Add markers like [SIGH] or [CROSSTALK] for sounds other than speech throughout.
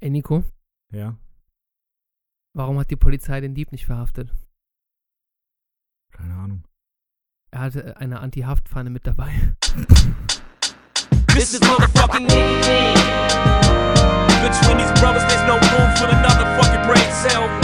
Ey, Nico, Ja, warum hat die Polizei den Dieb nicht verhaftet? keine Ahnung. Er hatte eine Anti-Haftpfanne mit dabei. This is motherfucking. Between these brothers, there's no room for another fucking brain cell.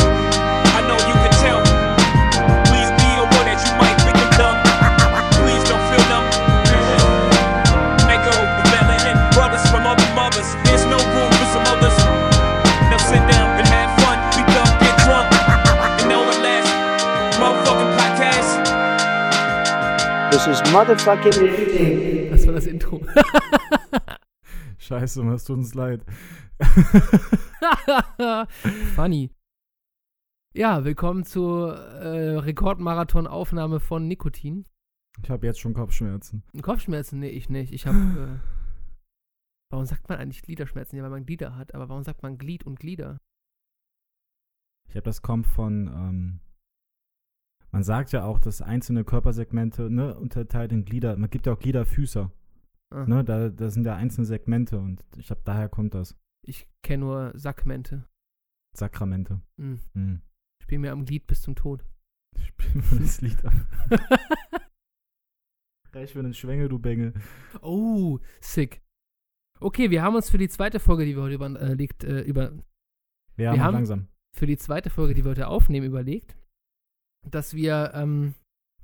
This is motherfucking Nicotine. Das war das Intro. [LAUGHS] Scheiße, es tut uns leid. [LAUGHS] Funny. Ja, willkommen zur äh, Rekordmarathon-Aufnahme von Nikotin. Ich habe jetzt schon Kopfschmerzen. Kopfschmerzen? Nee, ich nicht. Ich habe. Äh, warum sagt man eigentlich Gliederschmerzen? Ja, weil man Glieder hat. Aber warum sagt man Glied und Glieder? Ich habe das kommt von, ähm, man sagt ja auch, dass einzelne Körpersegmente, ne, unterteilt in Glieder, man gibt ja auch Gliederfüßer, Ah, ne, da, da sind ja einzelne Segmente und ich glaube, daher kommt das. Ich kenne nur Sackmente. Sakramente. Hm. Hm. Spiel mir am Glied bis zum Tod. [LAUGHS] Spiel mal das Lied ab. [LAUGHS] Reich für den Schwengel, du Bengel. Oh, sick. Okay, wir haben uns für die zweite Folge, die wir heute überlegt, äh, über, Ja, Wir haben- langsam. für die zweite Folge, die wir heute aufnehmen, überlegt, dass wir ähm,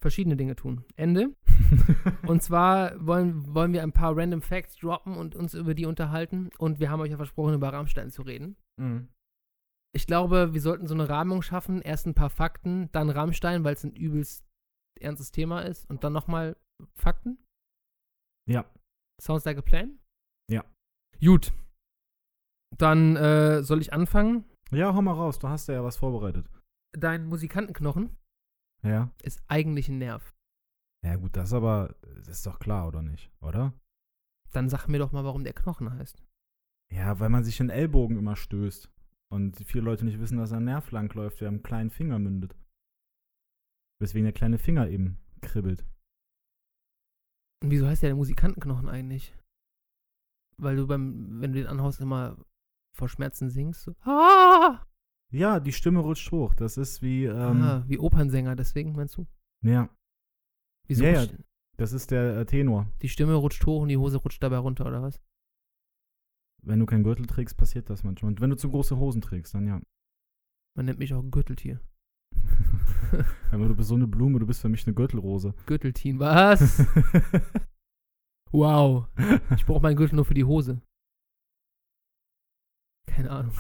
verschiedene Dinge tun. Ende. [LAUGHS] Und zwar wollen, wollen wir ein paar random Facts droppen und uns über die unterhalten. Und wir haben euch ja versprochen, über Rammstein zu reden. Mhm. Ich glaube, wir sollten so eine Rahmung schaffen. Erst ein paar Fakten, dann Rammstein, weil es ein übelst ernstes Thema ist. Und dann nochmal Fakten. Ja. Sounds like a plan? Ja. Gut. Dann äh, soll ich anfangen. Ja, hau mal raus, du hast ja was vorbereitet. Dein Musikantenknochen Ja. ist eigentlich ein Nerv. Ja, gut, das aber, das ist doch klar, oder nicht? Oder? Dann sag mir doch mal, warum der Knochen heißt. Ja, weil man sich den Ellbogen immer stößt. Und viele Leute nicht wissen, dass ein Nerv langläuft, der am kleinen Finger mündet. Weswegen der kleine Finger eben kribbelt. Und wieso heißt der, der Musikantenknochen eigentlich? Weil du beim, wenn du den anhaust, immer vor Schmerzen singst. So, ah! Ja, die Stimme rutscht hoch. Das ist wie, ähm, ah, wie Opernsänger, deswegen meinst du? ja, Wieso Ja, ja. das ist der äh, Tenor. die Stimme rutscht hoch und die Hose rutscht dabei runter, oder was? Wenn du keinen Gürtel trägst, passiert das manchmal. Und wenn du zu große Hosen trägst, dann ja. Man nennt mich auch Gürteltier. [LAUGHS] Aber du bist so eine Blume, du bist für mich eine Gürtelrose. Gürteltin, was? [LAUGHS] wow. Ich brauche meinen Gürtel nur für die Hose. Keine Ahnung.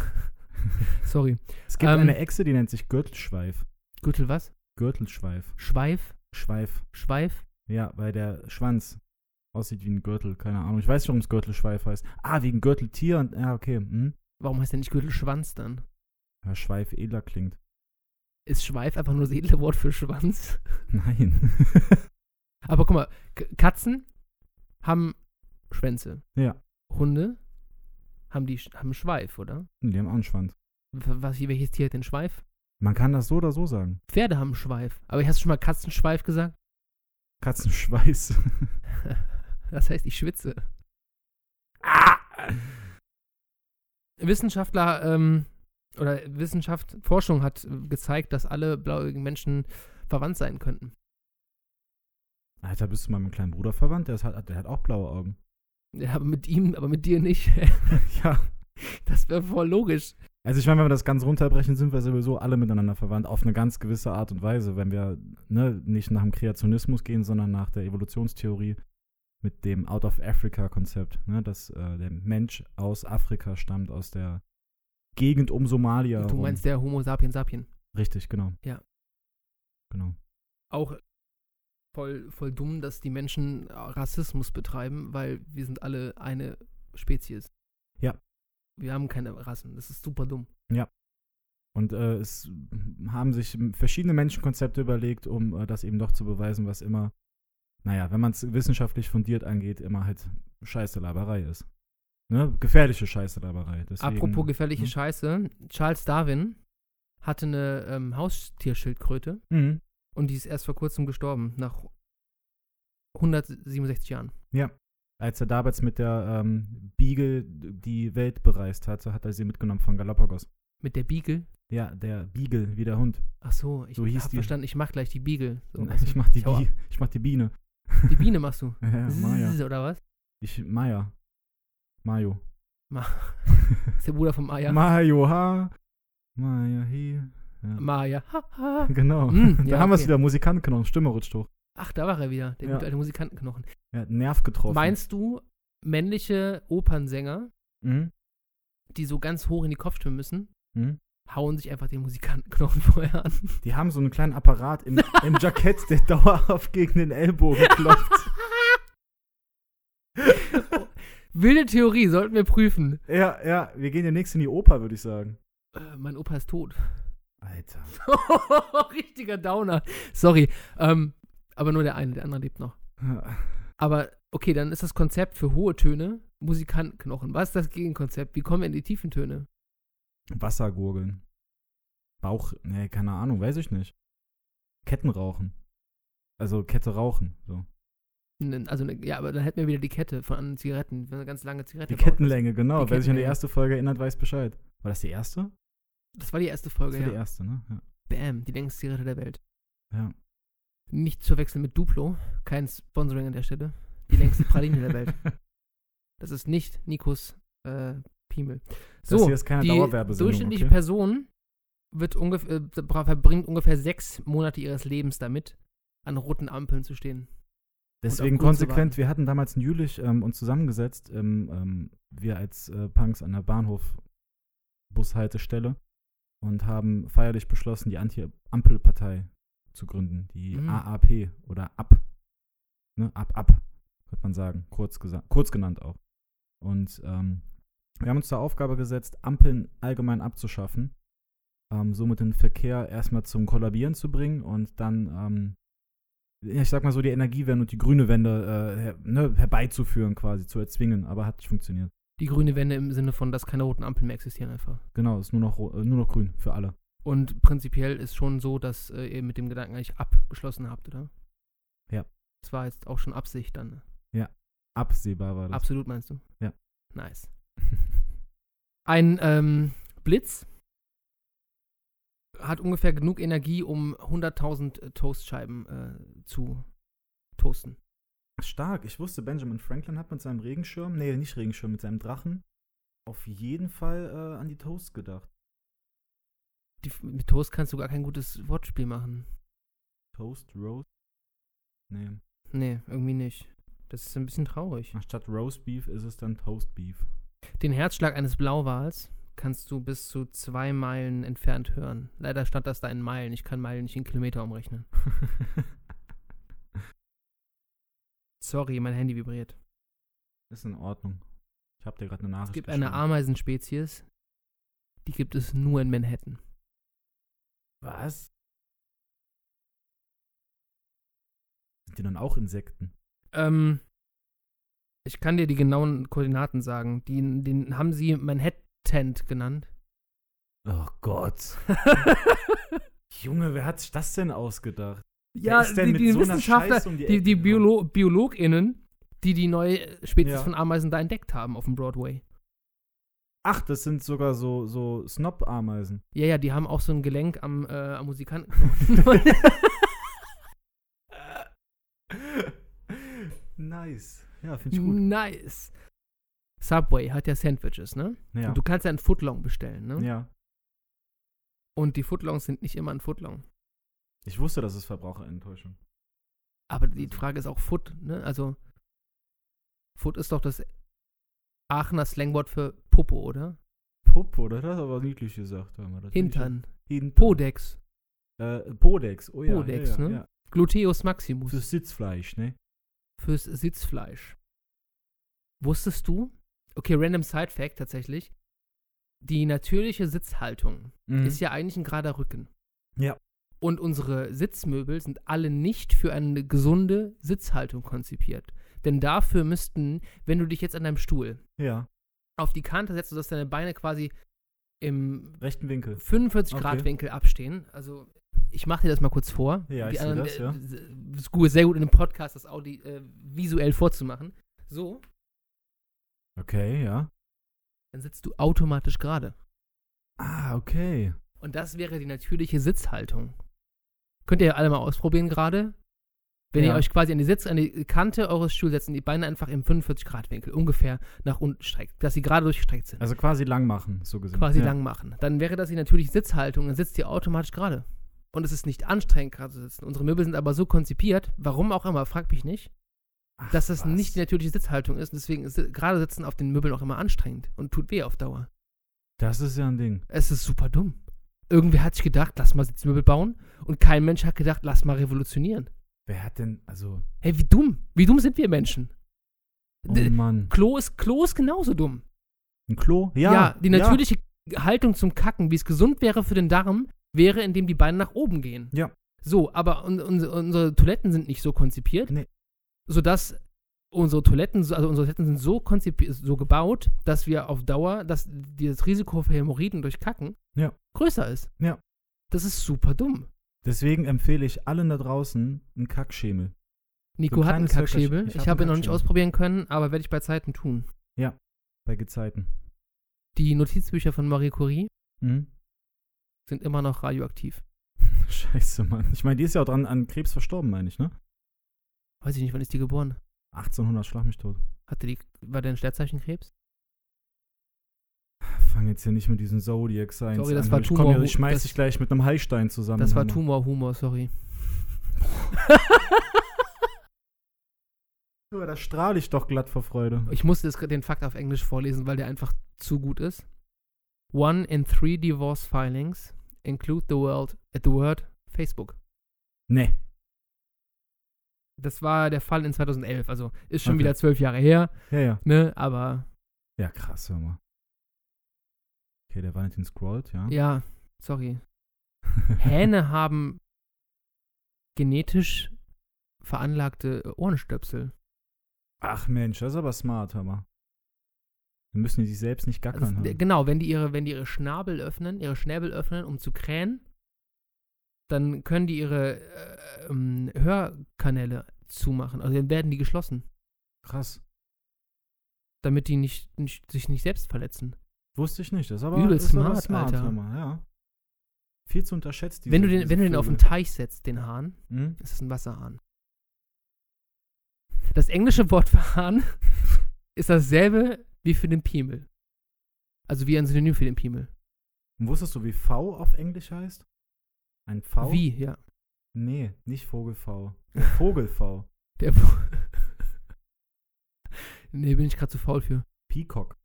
[LAUGHS] Sorry. es gibt Ähm, eine Echse, die nennt sich Gürtelschweif. Gürtel was? Gürtelschweif. Schweif? Schweif. Schweif? Ja, weil der Schwanz aussieht wie ein Gürtel, keine Ahnung. Ich weiß nicht, warum es Gürtelschweif heißt. Ah, wegen Gürteltier und ja, okay. Hm? Warum heißt der nicht Gürtelschwanz dann? Ja, Schweif edler klingt. Ist Schweif einfach nur das edle Wort für Schwanz? [LAUGHS] Nein. [LAUGHS] Aber guck mal, Katzen haben Schwänze. ja. Hunde haben die haben Schweif, oder? Die haben auch einen Schwanz. Was, welches Tier hat den Schweif? Man kann das so oder so sagen. Pferde haben Schweif. Aber hast du schon mal Katzenschweif gesagt? [LAUGHS] Katzenschweiß. Das heißt, ich schwitze. Ah! Wissenschaftler ähm, oder Wissenschaft, Forschung hat äh, gezeigt, dass alle blauäugigen Menschen verwandt sein könnten. Alter, bist du mal mit meinem kleinen Bruder verwandt? Der, ist, halt- der hat auch blaue Augen. Ja, aber mit ihm, aber mit dir nicht. [LAUGHS] ja. [LAUGHS] Das wäre voll logisch. Also ich meine, wenn wir das ganz runterbrechen, sind wir sowieso alle miteinander verwandt, auf eine ganz gewisse Art und Weise, wenn wir ne, nicht nach dem Kreationismus gehen, sondern nach der Evolutionstheorie mit dem Out-of-Africa-Konzept, ne, dass äh, der Mensch aus Afrika stammt, aus der Gegend um Somalia. Du rum. meinst der Homo sapien sapien. Richtig, genau. Ja. Genau. Auch voll, voll dumm, dass die Menschen Rassismus betreiben, weil wir sind alle eine Spezies. Ja. Wir haben keine Rassen. Das ist super dumm. Und äh, es haben sich verschiedene Menschenkonzepte überlegt, um äh, das eben doch zu beweisen, was immer, naja, wenn man es wissenschaftlich fundiert angeht, immer halt Scheißelaberei ist. Ne? Gefährliche Scheißelaberei. Deswegen, Apropos gefährliche hm? Scheiße. Charles Darwin hatte eine ähm, Haustierschildkröte Mhm. und die ist erst vor kurzem gestorben, nach 167 Jahren. Als er damals mit der ähm, Beagle die Welt bereist hatte, hat er sie mitgenommen von Galapagos. Mit der Beagle? Ja, der Beagle, wie der Hund. Ach so, ich So hab verstanden, ich mach gleich die Beagle. So, [LAUGHS] ich, mach die Bi ich mach die Biene. Die Biene machst du. [LAUGHS] Ja, Maya. Oder was? Ich, Maya. Mayo. [LAUGHS] ist der Bruder vom Maya. Mayo, ha. Maya, hier. Ja. Maya. Ha, ha. Genau. Mm, da ja, haben wir es okay. wieder. Musikantenknochen, Stimme rutscht hoch. Ach, da war er wieder, der Ja. gute alte Musikantenknochen. Er hat einen Nerv getroffen. Meinst du, männliche Opernsänger, Mhm. die so ganz hoch in die Kopfstimme müssen, Mhm. hauen sich einfach den Musikantenknochen [LAUGHS] vorher an? Die haben so einen kleinen Apparat im, im Jackett, der [LAUGHS] dauerhaft gegen den Ellbogen [LAUGHS] klopft. Wilde Theorie, sollten wir prüfen. ja, ja, wir gehen demnächst in die Oper, würde ich sagen. Äh, mein Opa ist tot. Alter. Richtiger Downer. Sorry. Ähm, aber nur der eine, der andere lebt noch. Aber okay, dann ist das Konzept für hohe Töne Musikantenknochen. Was ist das Gegenkonzept? Wie kommen wir in die tiefen Töne? Wassergurgeln. Bauch, nee, keine Ahnung, weiß ich nicht. Ketten rauchen. Also Kette rauchen, so. Also, ne- ja, aber dann hätten wir wieder die Kette von anderen Zigaretten. Wenn eine ganz lange Zigarette Die baut. Kettenlänge, genau. Die Wer sich an die erste Folge erinnert, weiß Bescheid. War das die erste? Das war die erste Folge, Das war ja. die erste, ne? Ja. Bam, die längste Zigarette der Welt. ja. Nicht zu verwechseln mit Duplo. Kein Sponsoring an der Stelle. Die längste Praline der Welt. [LAUGHS] Das ist nicht Nikos äh, Piemel. So, das hier ist keine die durchschnittliche okay? Person wird ungefähr, äh, verbringt ungefähr sechs Monate ihres Lebens damit, an roten Ampeln zu stehen. Deswegen konsequent, wir hatten damals in Jülich ähm, uns zusammengesetzt, ähm, ähm, wir als äh, Punks an der Bahnhof-Bushaltestelle und haben feierlich beschlossen, die Anti-Ampel-Partei zu gründen, die Mhm. AAP oder AB. Ne? Ab, ab, könnte man sagen, kurz, kurz genannt auch. Und ähm, wir haben uns zur Aufgabe gesetzt, Ampeln allgemein abzuschaffen, ähm, somit den Verkehr erstmal zum Kollabieren zu bringen und dann ähm, ja, ich sag mal so, die Energiewende und die grüne Wende äh, her, ne, herbeizuführen, quasi, zu erzwingen, aber hat nicht funktioniert. Die grüne Wende im Sinne von, dass keine roten Ampeln mehr existieren einfach. Genau, ist nur noch, nur noch grün für alle. Und prinzipiell ist schon so, dass äh, ihr mit dem Gedanken eigentlich abgeschlossen habt, oder? Ja. Das war jetzt auch schon Absicht dann. Absehbar war das. Absolut meinst du? Ja. Nice. [LAUGHS] Ein ähm, Blitz hat ungefähr genug Energie, um 100.000 Toastscheiben äh, zu toasten. Stark. Ich wusste, Benjamin Franklin hat mit seinem Regenschirm, nee, nicht Regenschirm, mit seinem Drachen auf jeden Fall äh, an die Toast gedacht. Die, mit Toast kannst du gar kein gutes Wortspiel machen. Toast, Roast? Nee. Nee, irgendwie nicht. Das ist ein bisschen traurig. Anstatt Roast Beef ist es dann Toast Beef. Den Herzschlag eines Blauwals kannst du bis zu zwei Meilen entfernt hören. Leider stand das da in Meilen. Ich kann Meilen nicht in Kilometer umrechnen. [LAUGHS] Sorry, mein Handy vibriert. ist in Ordnung. Ich habe dir gerade eine Nachricht Es gibt eine. Ameisenspezies, die gibt es nur in Manhattan. Was? Sind die dann auch Insekten? Ähm, ich kann dir die genauen Koordinaten sagen. Die, den haben sie Manhattan genannt. Oh Gott. [LAUGHS] Junge, wer hat sich das denn ausgedacht? ja, denn die, die so Wissenschaftler, um die die, die? Biolo BiologInnen, die die neue Spezies Ja. von Ameisen da entdeckt haben auf dem Broadway. Ach, das sind sogar so, so Snob-Ameisen. Ja, ja, die haben auch so ein Gelenk am, äh, am Musikanten. [LAUGHS] nice. Ja, finde ich gut. nice. Subway hat ja Sandwiches, ne? Ja. Und du kannst ja einen Footlong bestellen, ne? ja. Und die Footlongs sind nicht immer ein Footlong. Ich wusste, das ist Verbraucherenttäuschung. Aber die Frage ist auch Foot, ne? Also, Foot ist doch das Aachener Slangwort für Popo, oder? Oder? Das ist aber niedlich gesagt. Hör mal, das Hintern. Hintern. Podex. Äh, Podex, oh ja. Podex, ja, ja, ne? Ja. Gluteus maximus. Fürs Sitzfleisch, ne? fürs Sitzfleisch. Wusstest du? Okay, random Side Fact tatsächlich. Die natürliche Sitzhaltung Mhm. ist ja eigentlich ein gerader Rücken. Ja. Und unsere Sitzmöbel sind alle nicht für eine gesunde Sitzhaltung konzipiert. Denn dafür müssten, wenn du dich jetzt an deinem Stuhl Ja. Auf die Kante setzt, sodass deine Beine quasi im Rechten Winkel. 45-Grad-Winkel abstehen. Also, ich mache dir das mal kurz vor. Ja, ich die seh anderen, das, ja. ist gut, sehr gut in dem Podcast das Audi äh, visuell vorzumachen. So, Okay, ja. dann sitzt du automatisch gerade. Ah, okay. Und das wäre die natürliche Sitzhaltung. Könnt ihr alle mal ausprobieren gerade? Wenn ihr Ja. euch quasi an die Sitz, an die Kante eures Stuhls setzt und die Beine einfach im 45-Grad-Winkel ungefähr nach unten streckt, dass sie gerade durchgestreckt sind. Also quasi lang machen, so gesehen. quasi ja. lang machen. Dann wäre das die natürliche Sitzhaltung, dann sitzt ihr automatisch gerade. Und es ist nicht anstrengend, gerade zu sitzen. Unsere Möbel sind aber so konzipiert, warum auch immer, frag mich nicht, Ach, dass das was. nicht die natürliche Sitzhaltung ist. Und deswegen ist gerade Sitzen auf den Möbeln auch immer anstrengend und tut weh auf Dauer. Das ist ja ein Ding. Es ist super dumm. Irgendwer hat sich gedacht, lass mal Sitzmöbel bauen und kein Mensch hat gedacht, lass mal revolutionieren. Wer hat denn, also, Hey, wie dumm. Wie dumm sind wir Menschen? oh Mann. Klo ist, Klo ist genauso dumm. Ein Klo? Ja. Ja, die natürliche Haltung zum Kacken, wie es gesund wäre für den Darm, wäre, indem die Beine nach oben gehen. Ja. So, aber un un unsere Toiletten sind nicht so konzipiert, Nee. sodass unsere Toiletten, so- also unsere Toiletten sind so konzipiert, so gebaut, dass wir auf Dauer, dass das Risiko für Hämorrhoiden durch Kacken Ja. größer ist. Ja. Das ist super dumm. Deswegen empfehle ich allen da draußen einen Kackschemel. Nico So hat einen. Höckerchen. Ich Ich, hab habe ihn noch nicht ausprobieren können, aber werde ich bei Zeiten tun. Bei Gezeiten. Die Notizbücher von Marie Curie Mhm. sind immer noch radioaktiv. [LAUGHS] Scheiße, Mann. Ich meine, die ist ja auch dran an Krebs verstorben, meine ich, ne? Weiß ich nicht, wann ist die geboren? 1800 schlag mich tot. Hatte die, war der ein Sternzeichenkrebs? Fang jetzt hier nicht mit diesen Zodiac Signs Sorry, das an. war ich komm Tumor- hier, ich schmeiß dich gleich mit einem Heilstein zusammen. Das war. Tumorhumor, sorry. [LAUGHS] Da strahle ich doch glatt vor Freude. Ich musste das, den Fakt auf Englisch vorlesen, weil der einfach zu gut ist. One in three divorce filings include the word, the word Facebook. Nee. Das war der Fall in 2011, also ist schon Okay. wieder zwölf Jahre her, Ja, ja. ne? Aber Ja, krass, hör mal. Okay, der Valentin scrollt, ja. ja, sorry. Hähne [LAUGHS] haben genetisch veranlagte Ohrenstöpsel. Ach Mensch, das ist aber smart, mal. Dann müssen die sich selbst nicht gackern. Also, genau, wenn die ihre, wenn die ihre Schnabel öffnen, ihre Schnäbel öffnen, um zu krähen, dann können die ihre äh, ähm, Hörkanäle zumachen. Also dann werden die geschlossen, Krass. damit die nicht, nicht, sich nicht selbst verletzen. Wusste ich nicht. Das ist aber, Übel ist smart, smart, Alter. mal, ja. Viel zu unterschätzt. Diese, wenn du den, wenn du den auf den. Teich setzt, den Hahn, Hm? ist es ein Wasserhahn. Das englische Wort für Hahn [LAUGHS] ist dasselbe wie für den Piemel. Also wie ein Synonym für den Piemel. Und wusstest du, wie V auf Englisch heißt? Ein V? Wie, ja. Nee, nicht Vogel-V. Der [LAUGHS] Vogel-V. Der [LAUGHS] nee, bin ich gerade zu faul für. Peacock.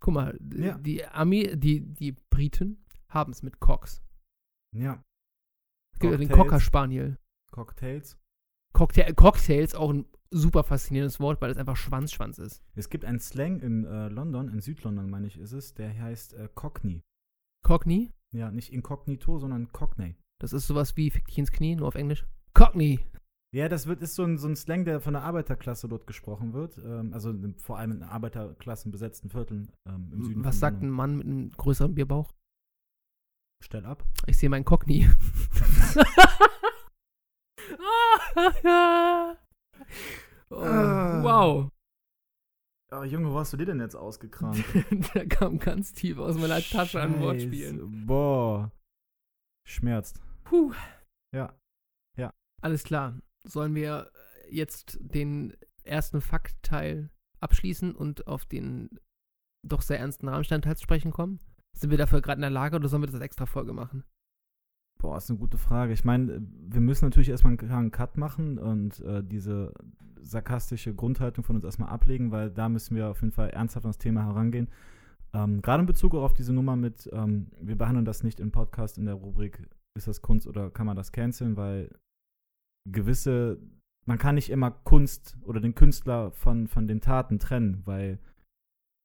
Guck mal, Ja. die Ami, die, die Briten haben es mit Cox. Ja. Es gibt ja den Cocktails. Cocker Spaniel. Cocktails. Cocktail, Cocktails, auch ein super faszinierendes Wort, weil es einfach Schwanzschwanz ist. Es gibt einen Slang in äh, London, in Südlondon meine ich ist es, der heißt äh, Cockney. Cockney, Ja, nicht inkognito, sondern Cockney. das ist sowas wie Fick dich ins Knie, nur auf Englisch. Cockney. Ja, das wird, ist so ein, so ein Slang, der von der Arbeiterklasse dort gesprochen wird. Ähm, also in, vor allem in Arbeiterklassen besetzten Vierteln ähm, im Süden. Was sagt ein. Mann mit einem größeren Bierbauch? Stell ab. Ich sehe meinen Cockney. [LAUGHS] [LAUGHS] oh, Ah. wow. Oh, Junge, wo hast du dir denn jetzt ausgekramt? [LAUGHS] Der kam ganz tief aus meiner Tasche an. Wortspielen. Boah. Schmerzt. Puh. Ja. Alles klar. Sollen wir jetzt den ersten Faktteil abschließen und auf den doch sehr ernsten Rahmenstandteil zu sprechen kommen? Sind wir dafür gerade in der Lage oder sollen wir das als extra Folge machen? Boah, ist eine gute Frage. Ich meine, wir müssen natürlich erstmal einen klaren Cut machen und äh, diese sarkastische Grundhaltung von uns erstmal ablegen, weil da müssen wir auf jeden Fall ernsthaft an das Thema herangehen. Ähm, Gerade in Bezug auf diese Nummer mit, ähm, wir behandeln das nicht im Podcast in der Rubrik, ist das Kunst oder kann man das canceln, weil gewisse, man kann nicht immer Kunst oder den Künstler von, von den Taten trennen, weil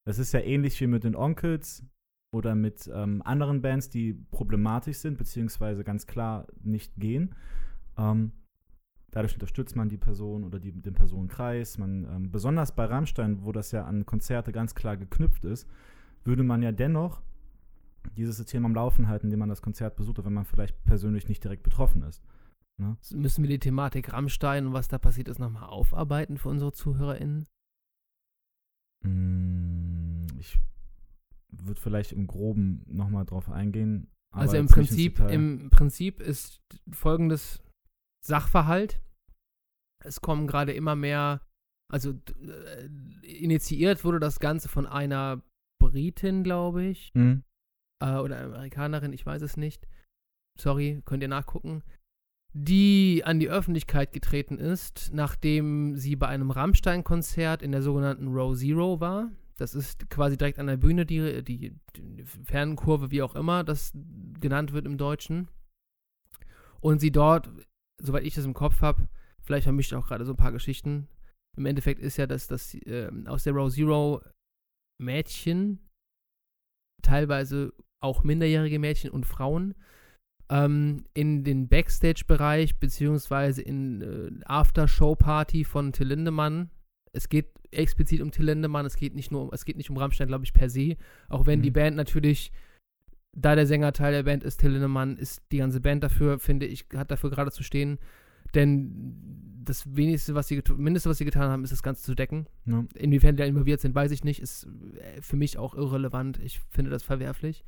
das ist ja ähnlich wie mit den Onkels, oder mit ähm, anderen Bands, die problematisch sind, beziehungsweise ganz klar nicht gehen. Ähm, dadurch unterstützt man die Person oder die, den Personenkreis. Man, ähm, besonders bei Rammstein, wo das ja an Konzerte ganz klar geknüpft ist, würde man ja dennoch dieses System am Laufen halten, indem man das Konzert besucht, wenn man vielleicht persönlich nicht direkt betroffen ist. Müssen wir die Thematik Rammstein und was da passiert ist nochmal aufarbeiten für unsere ZuhörerInnen? Mm, Ich würde vielleicht im Groben nochmal drauf eingehen. aber Also im Prinzip, im Prinzip ist folgendes Sachverhalt. Es kommen gerade immer mehr, also äh, initiiert wurde das Ganze von einer Britin, glaube ich, Mhm. äh, oder Amerikanerin, ich weiß es nicht. Sorry, könnt ihr nachgucken. Die an die Öffentlichkeit getreten ist, nachdem sie bei einem Rammstein-Konzert in der sogenannten Row Zero war. Das ist quasi direkt an der Bühne, die, die, die Fernkurve, wie auch immer das genannt wird im Deutschen. Und sie dort, soweit ich das im Kopf habe, vielleicht vermischt auch gerade so ein paar Geschichten. Im Endeffekt ist ja, dass das ähm, aus der Row Zero Mädchen, teilweise auch minderjährige Mädchen und Frauen, ähm, in den Backstage-Bereich beziehungsweise in äh, After-Show-Party von Till Lindemann. Es geht explizit um Till Lindemann, es geht nicht nur um, es geht nicht um Rammstein, glaube ich, per se. Auch wenn die Mhm. Band natürlich, da der Sänger Teil der Band ist, Till Lindemann, ist die ganze Band dafür, finde ich, hat dafür gerade zu stehen. Denn das wenigste, was sie mindeste, was sie getan haben, ist das Ganze zu decken. Ja. Inwiefern die da involviert sind, weiß ich nicht. Ist äh, für mich auch irrelevant. Ich finde das verwerflich,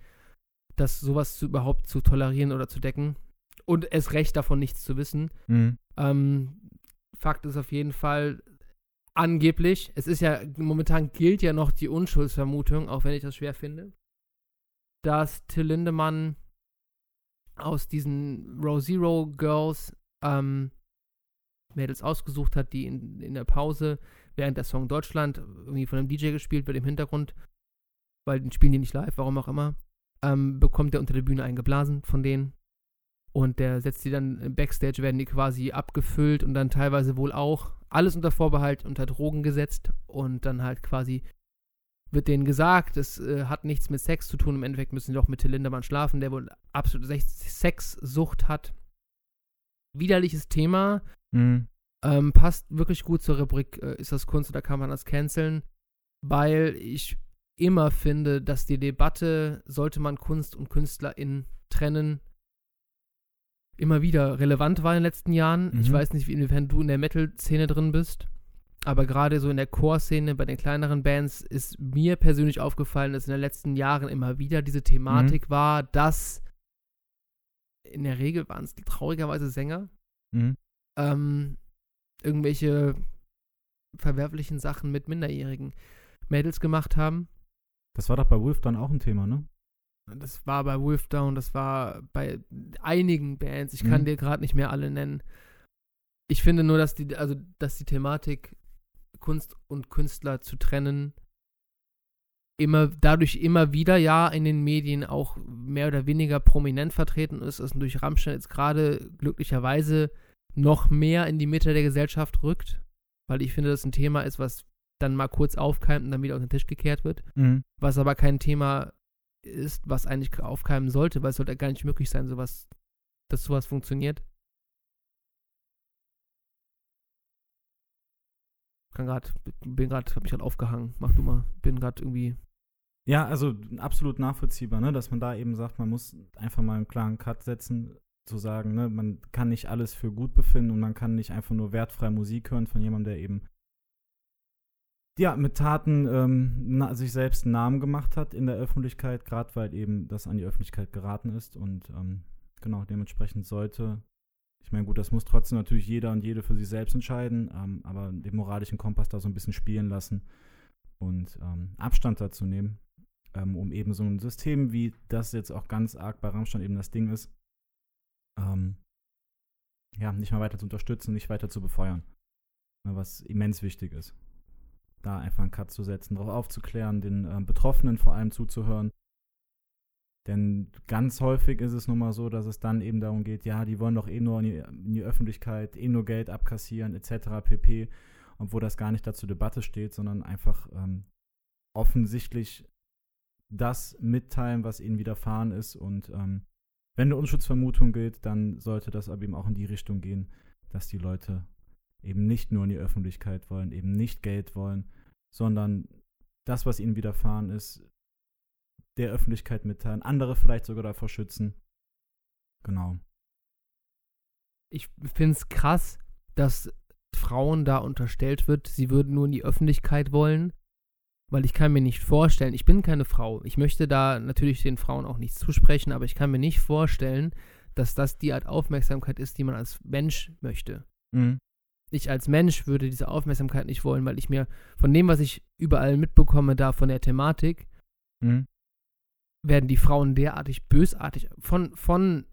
das sowas zu, überhaupt zu tolerieren oder zu decken. Und es recht davon nichts zu wissen. Mhm. Ähm, Fakt ist auf jeden Fall, angeblich, es ist ja, momentan gilt ja noch die Unschuldsvermutung, auch wenn ich das schwer finde, dass Till Lindemann aus diesen Row Zero Girls ähm, Mädels ausgesucht hat, die in, in der Pause, während der Song Deutschland irgendwie von einem DJ gespielt wird im Hintergrund, weil den spielen die nicht live, warum auch immer, ähm, bekommt er unter der Bühne eingeblasen von denen. Und der setzt die dann im Backstage, werden die quasi abgefüllt und dann teilweise wohl auch alles unter Vorbehalt unter Drogen gesetzt und dann halt quasi wird denen gesagt, es äh, hat nichts mit Sex zu tun. Im Endeffekt müssen sie doch mit Till Lindemann schlafen, der wohl absolute Sex- Sexsucht hat. Widerliches Thema. Mhm. Ähm, passt wirklich gut zur Rubrik, äh, ist das Kunst oder kann man das canceln? Weil ich immer finde, dass die Debatte, sollte man Kunst und KünstlerInnen trennen, immer wieder relevant war in den letzten Jahren. Ich Mhm. weiß nicht, inwiefern du in der Metal-Szene drin bist, aber gerade so in der Core-Szene, bei den kleineren Bands, ist mir persönlich aufgefallen, dass in den letzten Jahren immer wieder diese Thematik war, dass in der Regel waren es traurigerweise Sänger, Mhm. ähm, irgendwelche verwerflichen Sachen mit minderjährigen Mädels gemacht haben. Das war doch bei Wolf dann auch ein Thema, ne? Das war bei Wolfdown, das war bei einigen Bands. Ich kann Mhm. dir gerade nicht mehr alle nennen. Ich finde nur, dass die, also, dass die Thematik Kunst und Künstler zu trennen immer, dadurch immer wieder ja in den Medien auch mehr oder weniger prominent vertreten ist, ist durch Rammstein jetzt gerade glücklicherweise noch mehr in die Mitte der Gesellschaft rückt, weil ich finde, das ein Thema ist, was dann mal kurz aufkeimt und dann wieder auf den Tisch gekehrt wird Mhm. was aber kein Thema ist, was eigentlich aufkeimen sollte, weil es sollte gar nicht möglich sein, sowas, dass sowas funktioniert. Kann grad, bin gerade, hab mich gerade aufgehangen. Mach du mal. Bin gerade irgendwie. Ja, also absolut nachvollziehbar, ne? dass man da eben sagt, man muss einfach mal einen klaren Cut setzen, zu sagen, ne? man kann nicht alles für gut befinden und man kann nicht einfach nur wertfrei Musik hören von jemandem, der eben ja, mit Taten ähm, sich selbst einen Namen gemacht hat in der Öffentlichkeit, gerade weil eben das an die Öffentlichkeit geraten ist und ähm, genau, dementsprechend sollte, ich meine, gut, das muss trotzdem natürlich jeder und jede für sich selbst entscheiden, ähm, aber den moralischen Kompass da so ein bisschen spielen lassen und ähm, Abstand dazu nehmen, ähm, um eben so ein System, wie das jetzt auch ganz arg bei Rammstein eben das Ding ist, ähm, ja, nicht mal weiter zu unterstützen, nicht weiter zu befeuern, ne, was immens wichtig ist da einfach einen Cut zu setzen, darauf aufzuklären, den ähm, Betroffenen vor allem zuzuhören. Denn ganz häufig ist es nun mal so, dass es dann eben darum geht, ja, die wollen doch eh nur in die, in die Öffentlichkeit, eh nur Geld abkassieren, etc. pp. Obwohl das gar nicht dazu Debatte steht, sondern einfach ähm, offensichtlich das mitteilen, was ihnen widerfahren ist. Und ähm, wenn eine Unschuldsvermutung gilt, dann sollte das aber eben auch in die Richtung gehen, dass die Leute eben nicht nur in die Öffentlichkeit wollen, eben nicht Geld wollen, sondern das, was ihnen widerfahren ist, der Öffentlichkeit mitteilen, andere vielleicht sogar davor schützen. Genau. Ich finde es krass, dass Frauen da unterstellt wird, sie würden nur in die Öffentlichkeit wollen. Weil ich kann mir nicht vorstellen, ich bin keine Frau. Ich möchte da natürlich den Frauen auch nichts zusprechen, aber ich kann mir nicht vorstellen, dass das die Art Aufmerksamkeit ist, die man als Mensch möchte. Mhm. Ich als Mensch würde diese Aufmerksamkeit nicht wollen, weil ich mir von dem, was ich überall mitbekomme, da von der Thematik, Mhm. werden die Frauen derartig bösartig von, von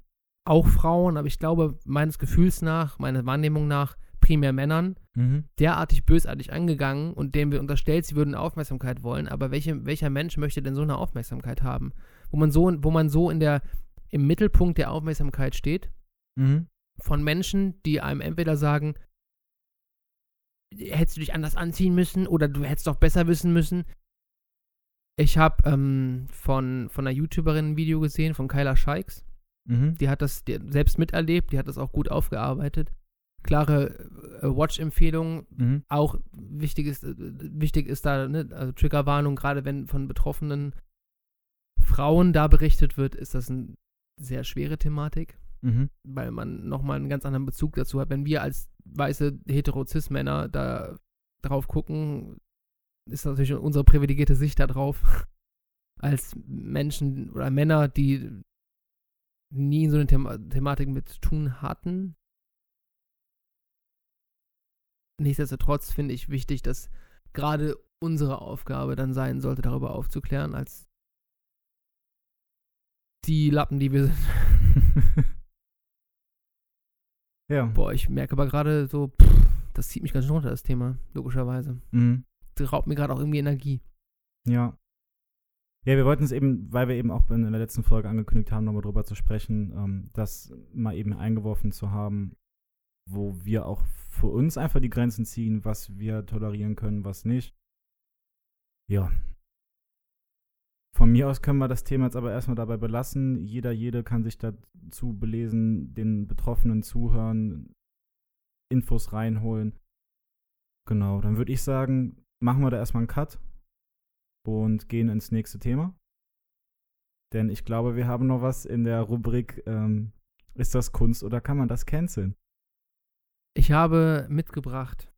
auch Frauen, aber ich glaube, meines Gefühls nach, meiner Wahrnehmung nach, primär Männern, Mhm. derartig bösartig angegangen und denen wird unterstellt, sie würden Aufmerksamkeit wollen, aber welche, welcher Mensch möchte denn so eine Aufmerksamkeit haben? Wo man so, wo man so in der, im Mittelpunkt der Aufmerksamkeit steht, Mhm. von Menschen, die einem entweder sagen, hättest du dich anders anziehen müssen oder du hättest doch besser wissen müssen. Ich habe ähm, von, von einer YouTuberin ein Video gesehen, von Kyla Scheiks. Mhm. Die hat das die hat selbst miterlebt, die hat das auch gut aufgearbeitet. Klare äh, Watch-Empfehlung. Mhm. Auch wichtig ist, äh, wichtig ist da, ne, also Triggerwarnung, gerade wenn von betroffenen Frauen da berichtet wird, ist das eine sehr schwere Thematik Mhm. weil man nochmal einen ganz anderen Bezug dazu hat. Wenn wir als weiße hetero-cis-Männer da drauf gucken, ist natürlich unsere privilegierte Sicht da drauf. [LAUGHS] Als Menschen oder Männer, die nie so eine Thema Thematik mit zu tun hatten. Nichtsdestotrotz finde ich wichtig, dass gerade unsere Aufgabe dann sein sollte, darüber aufzuklären, als die Lappen, die wir sind. [LAUGHS] ja. Boah, ich merke aber gerade so, pff, das zieht mich ganz schön runter, das Thema, logischerweise. Mhm. Das raubt mir gerade auch irgendwie Energie. Ja. Ja, wir wollten es eben, weil wir eben auch in der letzten Folge angekündigt haben, nochmal drüber zu sprechen, ähm, das mal eben eingeworfen zu haben, wo wir auch für uns einfach die Grenzen ziehen, was wir tolerieren können, was nicht. Ja. Von mir aus können wir das Thema jetzt aber erstmal dabei belassen. Jeder, jede kann sich dazu belesen, den Betroffenen zuhören, Infos reinholen. Genau, dann würde ich sagen, machen wir da erstmal einen Cut und gehen ins nächste Thema. Denn ich glaube, wir haben noch was in der Rubrik ähm, Ist das Kunst oder kann man das canceln? Ich habe mitgebracht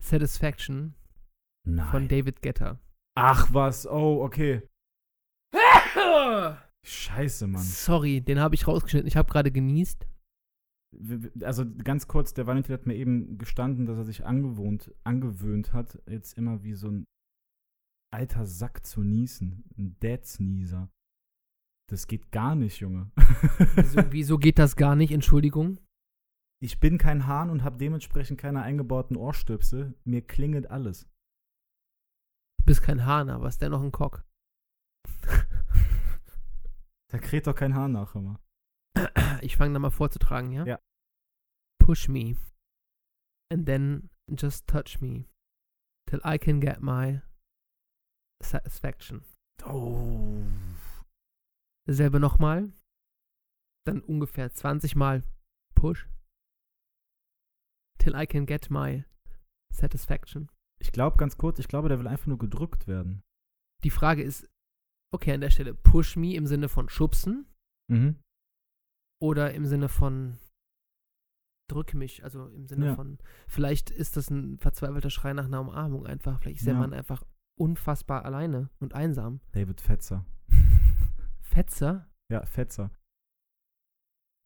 Satisfaction Nein. von David Guetta. Ach was, oh, okay. [LAUGHS] Scheiße, Mann. Sorry, den habe ich rausgeschnitten. Ich habe gerade genießt. Also ganz kurz, der Valentin hat mir eben gestanden, dass er sich angewohnt, angewöhnt hat, jetzt immer wie so ein alter Sack zu niesen. Ein Dad-Sneezer. Das geht gar nicht, Junge. Wieso, [LAUGHS] wieso geht das gar nicht? Entschuldigung. Ich bin kein Hahn und habe dementsprechend keine eingebauten Ohrstöpsel. Mir klingelt alles. Du bist kein Hahn, aber ist dennoch ein Cock. [LAUGHS] Da kräht doch kein Hahn nach immer. [CLEARS THROAT] Ich fange da mal vorzutragen, ja? Ja. Push me. And then just touch me. Till I can get my satisfaction. Oh. Dasselbe nochmal. Dann ungefähr 20 Mal Push. Till I can get my satisfaction. Ich glaube, ganz kurz, ich glaube, der will einfach nur gedrückt werden. Die Frage ist, okay, an der Stelle, push me im Sinne von schubsen Mhm. oder im Sinne von drück mich, also im Sinne Ja. von, vielleicht ist das ein verzweifelter Schrei nach einer Umarmung einfach. Vielleicht ist der Ja. Mann einfach unfassbar alleine und einsam. David Fetzer. Fetzer? ja, Fetzer.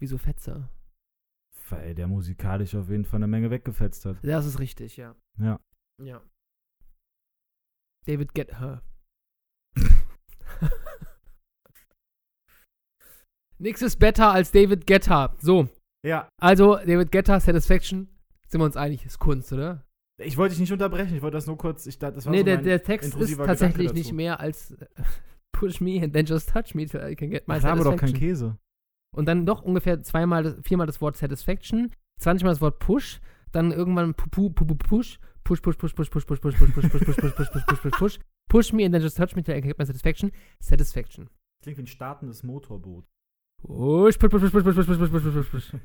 Wieso Fetzer? Weil der musikalisch auf jeden Fall eine Menge weggefetzt hat. Das ist richtig, ja. Ja. Ja. David Get Her. [LAUGHS] Nix ist besser als David Guetta. So, Ja. also David Guetta, Satisfaction, sind wir uns einig, ist Kunst, oder? Ich wollte dich nicht unterbrechen, ich wollte das nur kurz. Ich, das war Nee, so der, der Text ist tatsächlich nicht mehr als äh, [LAUGHS] Push me and then just touch me till I can get my Ach, da aber doch kein satisfaction. Käse. Und dann doch ungefähr zweimal, viermal das Wort Satisfaction, 20 Mal das Wort Push, dann irgendwann pu pu pu pu push, push push push push push push push push push push push push push push push push push push me and then just touch me till I get my satisfaction. Satisfaction. Klingt wie ein startendes Motorboot. Push push push push push push push push push push push.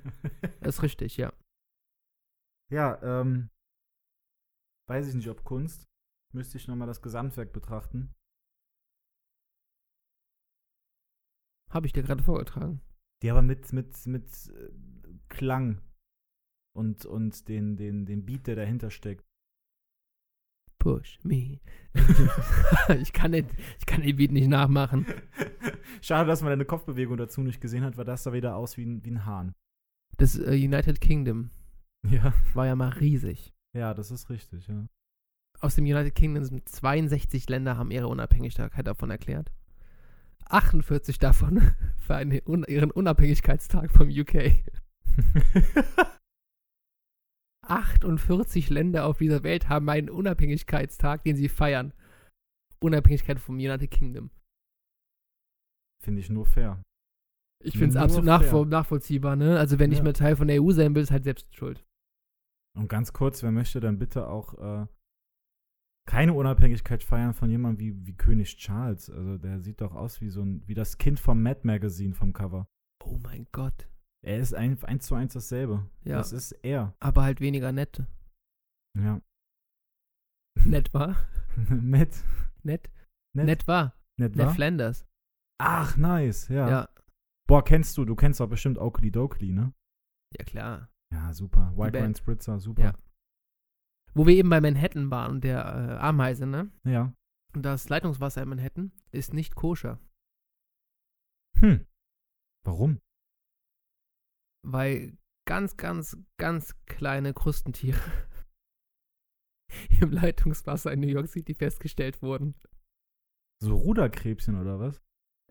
Das ist richtig, ja. ja, ähm. Weiß ich nicht, ob Kunst. Müsste ich nochmal das Gesamtwerk betrachten. Habe ich dir gerade vorgetragen. Die aber mit, mit, mit äh, Klang und, und den, den, den Beat, der dahinter steckt. Push me. [LAUGHS] ich, kann nicht, ich kann den Beat nicht nachmachen. Schade, dass man deine Kopfbewegung dazu nicht gesehen hat, weil das sah wieder aus wie ein, wie ein Hahn. Das äh, United Kingdom Ja. war ja mal riesig. Ja, das ist richtig, ja. Aus dem United Kingdom sind 62 Länder haben ihre Unabhängigkeit davon erklärt. 48 davon [LAUGHS] feiern un ihren Unabhängigkeitstag vom UK. [LAUGHS] 48 Länder auf dieser Welt haben einen Unabhängigkeitstag, den sie feiern. Unabhängigkeit vom United Kingdom. Finde ich nur fair. Ich finde es absolut fair. nachvoll nachvollziehbar, ne? Also wenn ich Ja. mal Teil von der EU sein will, ist halt selbst schuld. Und ganz kurz, wer möchte dann bitte auch äh, keine Unabhängigkeit feiern von jemandem wie, wie König Charles? Also der sieht doch aus wie so ein, wie das Kind vom Mad Magazine vom Cover. Oh mein Gott. Er ist ein, eins zu eins dasselbe. Ja. Das ist er. Aber halt weniger nett. Ja. Nett war? [LAUGHS] Matt. Nett? Nett. Nett war. Nett Nett war? Flanders. Ach, nice, ja. Ja. Boah, kennst du, du kennst doch bestimmt Oakley Dokley, ne? Ja, klar. Ja, super. White. Wine Spritzer, super. Ja. Wo wir eben bei Manhattan waren und der äh, Ameise, ne? ja. Und das Leitungswasser in Manhattan ist nicht koscher. Hm. Warum? Weil ganz, ganz, ganz kleine Krustentiere [LAUGHS] im Leitungswasser in New York City festgestellt wurden. So Ruderkrebschen oder was?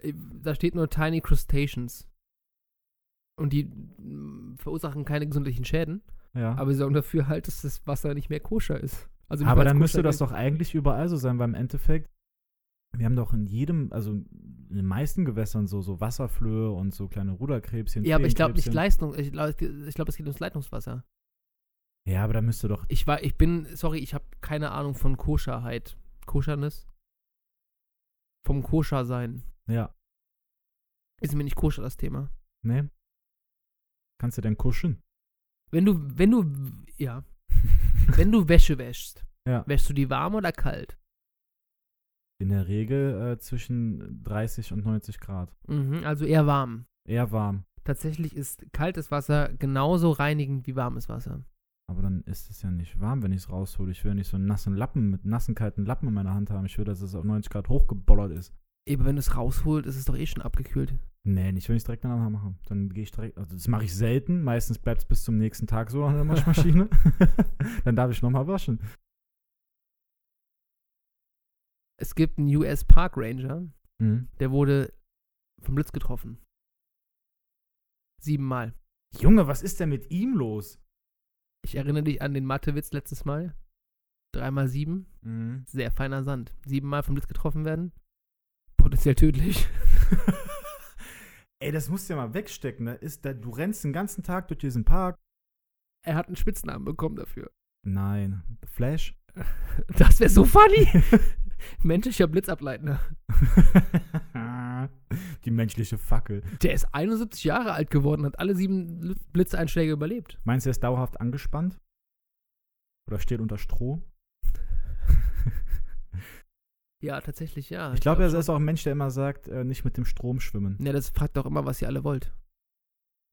Äh, Da steht nur Tiny Crustaceans. Und die mm, verursachen keine gesundheitlichen Schäden, Ja. aber sie sorgen dafür halt, dass das Wasser nicht mehr koscher ist. Also Aber dann müsste das doch eigentlich überall so sein, weil im Endeffekt, wir haben doch in jedem, also in den meisten Gewässern so, so Wasserflöhe und so kleine Ruderkrebschen. Ja, aber ich glaube nicht. Leistung. Ich glaube, ich glaub, es geht ums Leitungswasser. Ja, aber da müsste doch. Ich war, ich bin, sorry, ich habe keine Ahnung von Koscherheit. Koschernis? Vom Koscher sein. Ja. Ist mir nicht koscher das Thema. Ne? Kannst du denn kuschen? Wenn du, wenn du, ja, [LAUGHS] wenn du Wäsche wäschst, Ja. wäschst du die warm oder kalt? In der Regel äh, zwischen 30 und 90 Grad. Mhm, also eher warm. Eher warm. Tatsächlich ist kaltes Wasser genauso reinigend wie warmes Wasser. Aber dann ist es ja nicht warm, wenn ich es raushole. Ich will ja nicht so einen nassen Lappen mit nassen, kalten Lappen in meiner Hand haben. Ich will, dass es auf 90 Grad hochgebollert ist. Eben, wenn du es rausholst, ist es doch eh schon abgekühlt. Nee, nicht, wenn ich es direkt danach mache. Dann gehe ich direkt, also das mache ich selten. Meistens bleibt es bis zum nächsten Tag so an der Waschmaschine. [LAUGHS] [LAUGHS] dann darf ich nochmal waschen. Es gibt einen US Park Ranger, Mhm. der wurde vom Blitz getroffen. Siebenmal. Junge, was ist denn mit ihm los? Ich erinnere dich an den Mathewitz letztes Mal. Dreimal sieben, Mhm. sehr feiner Sand. Siebenmal vom Blitz getroffen werden, potenziell tödlich. [LAUGHS] Ey, das musst du ja mal wegstecken. Da ist, da, du rennst den ganzen Tag durch diesen Park. Er hat einen Spitznamen bekommen dafür. Nein. Flash? [LAUGHS] Das wäre so funny. [LAUGHS] Menschlicher Blitzableitender. [LAUGHS] Die menschliche Fackel. Der ist 71 Jahre alt geworden, hat alle sieben Bl- Blitzeinschläge überlebt. Meinst du, er ist dauerhaft angespannt? Oder steht unter Stroh? Ja, tatsächlich, ja. Ich glaube, glaub er ist auch ein Mensch, der immer sagt, äh, nicht mit dem Strom schwimmen. Ja, das fragt doch immer, was ihr alle wollt.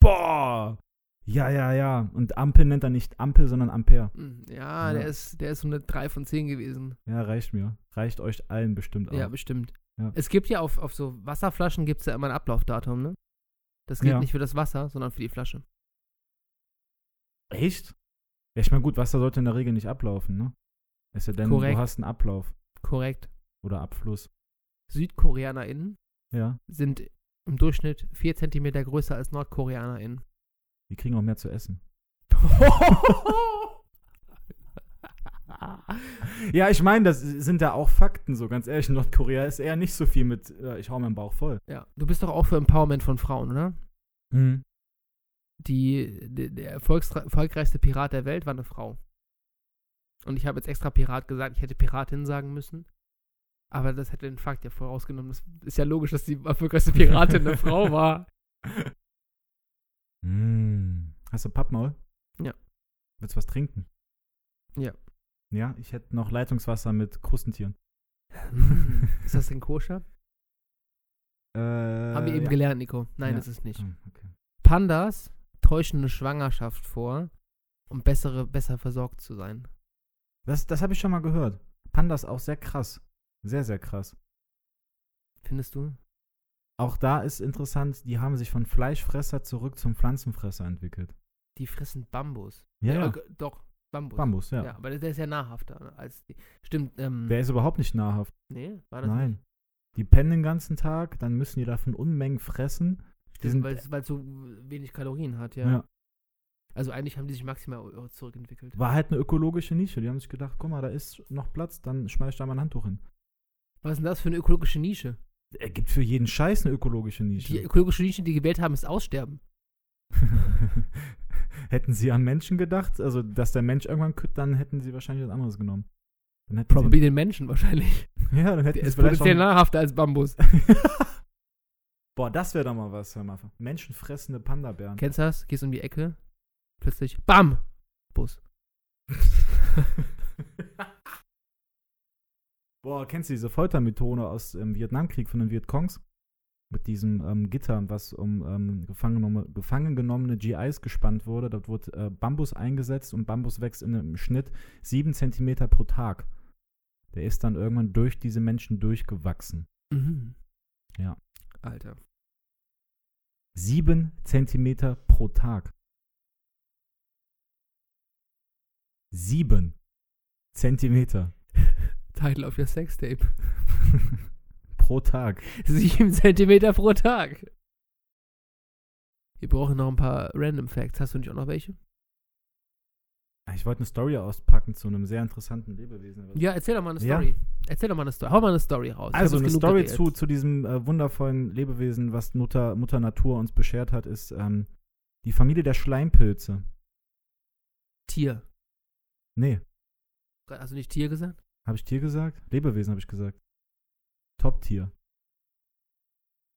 Boah! Ja, ja, ja. Und Ampel nennt er nicht Ampel, sondern Ampere. Hm, Ja, Ja. Der, ist, der ist so eine 3 von 10 gewesen. Ja, reicht mir. Reicht euch allen bestimmt auch. Ja, bestimmt. Ja. Es gibt ja auf, auf so Wasserflaschen gibt es ja immer ein Ablaufdatum, ne? Das gilt Ja. nicht für das Wasser, sondern für die Flasche. Echt? Ja, ich meine, gut, Wasser sollte in der Regel nicht ablaufen, ne? Es sei denn, Korrekt. du hast einen Ablauf Korrekt. oder Abfluss. SüdkoreanerInnen Ja. sind im Durchschnitt 4 cm größer als NordkoreanerInnen. Die kriegen auch mehr zu essen. [LAUGHS] Ja, ich meine, das sind da auch Fakten, so ganz ehrlich. In Nordkorea ist eher nicht so viel mit, äh, ich hau meinen Bauch voll. ja, du bist doch auch für Empowerment von Frauen, oder? Mhm. Die, der, der erfolgreichste Pirat der Welt war eine Frau. Und ich habe jetzt extra Pirat gesagt, ich hätte Piratin sagen müssen. Aber das hätte den Fakt ja vorausgenommen. Das ist ja logisch, dass die erfolgreichste Piratin eine Frau war. [LAUGHS] [LAUGHS] Mm. Hast du Pappmaul? Ja. Willst du was trinken? Ja. Ja, ich hätte noch Leitungswasser mit Krustentieren. Hm, ist das [LAUGHS] denn koscher? Äh, Haben wir eben ja. gelernt, Nico. Nein, Ja. das ist nicht. Hm, okay. Pandas täuschen eine Schwangerschaft vor, um bessere, besser versorgt zu sein. Das, das habe ich schon mal gehört. Pandas auch sehr krass. Sehr, sehr krass. Findest du? Auch da ist interessant, die haben sich von Fleischfresser zurück zum Pflanzenfresser entwickelt. Die fressen Bambus. Ja, ja. Äh, doch, Bambus. Bambus, ja. Ja, aber der ist ja nahrhafter als die. Stimmt, ähm. Der ist überhaupt nicht nahrhaft. nee, war das Nein. Die pennen den ganzen Tag, dann müssen die davon Unmengen fressen. Weil es so wenig Kalorien hat, ja. ja. Also eigentlich haben die sich maximal zurückentwickelt. War halt eine ökologische Nische. Die haben sich gedacht, guck mal, da ist noch Platz, dann schmeiß ich da mal ein Handtuch hin. Was ist denn das für eine ökologische Nische? Er gibt für jeden Scheiß eine ökologische Nische. Die ökologische Nische, die die gewählt haben, ist Aussterben. [LAUGHS] hätten sie an Menschen gedacht, also dass der Mensch irgendwann kütt, dann hätten sie wahrscheinlich was anderes genommen. Dann Probably den Menschen wahrscheinlich. [LAUGHS] ja, dann hätten Der sie ist vielleicht potenziell nahrhafter als Bambus. [LAUGHS] Boah, das wäre doch mal was, hör mal. Menschenfressende Panda-Bären. Kennst du das? Gehst um die Ecke, plötzlich BAM! Bus. Boah, kennst du diese Foltermethode aus dem Vietnamkrieg von den Vietcongs? Mit diesem ähm, Gitter, was um ähm, gefangen, genommene, gefangen genommene GIs gespannt wurde. Dort wurde äh, Bambus eingesetzt und Bambus wächst in einem Schnitt 7 cm pro Tag. Der ist dann irgendwann durch diese Menschen durchgewachsen. Mhm. Ja. Alter. 7 cm pro Tag. 7 Zentimeter [LAUGHS] Title of your Sextape. [LAUGHS] pro Tag. 7 Zentimeter pro Tag. Wir brauchen noch ein paar Random Facts. Hast du nicht auch noch welche? Ich wollte eine Story auspacken zu einem sehr interessanten Lebewesen. Ja, erzähl doch mal eine Ja? Story. Erzähl doch mal eine Story. Hau mal eine Story raus. Also eine Story zu, zu diesem äh, wundervollen Lebewesen, was Mutter, Mutter Natur uns beschert hat, ist ähm, die Familie der Schleimpilze. Tier. Nee, Hast du nicht Tier gesagt? Habe ich Tier gesagt? Lebewesen habe ich gesagt. Top-Tier.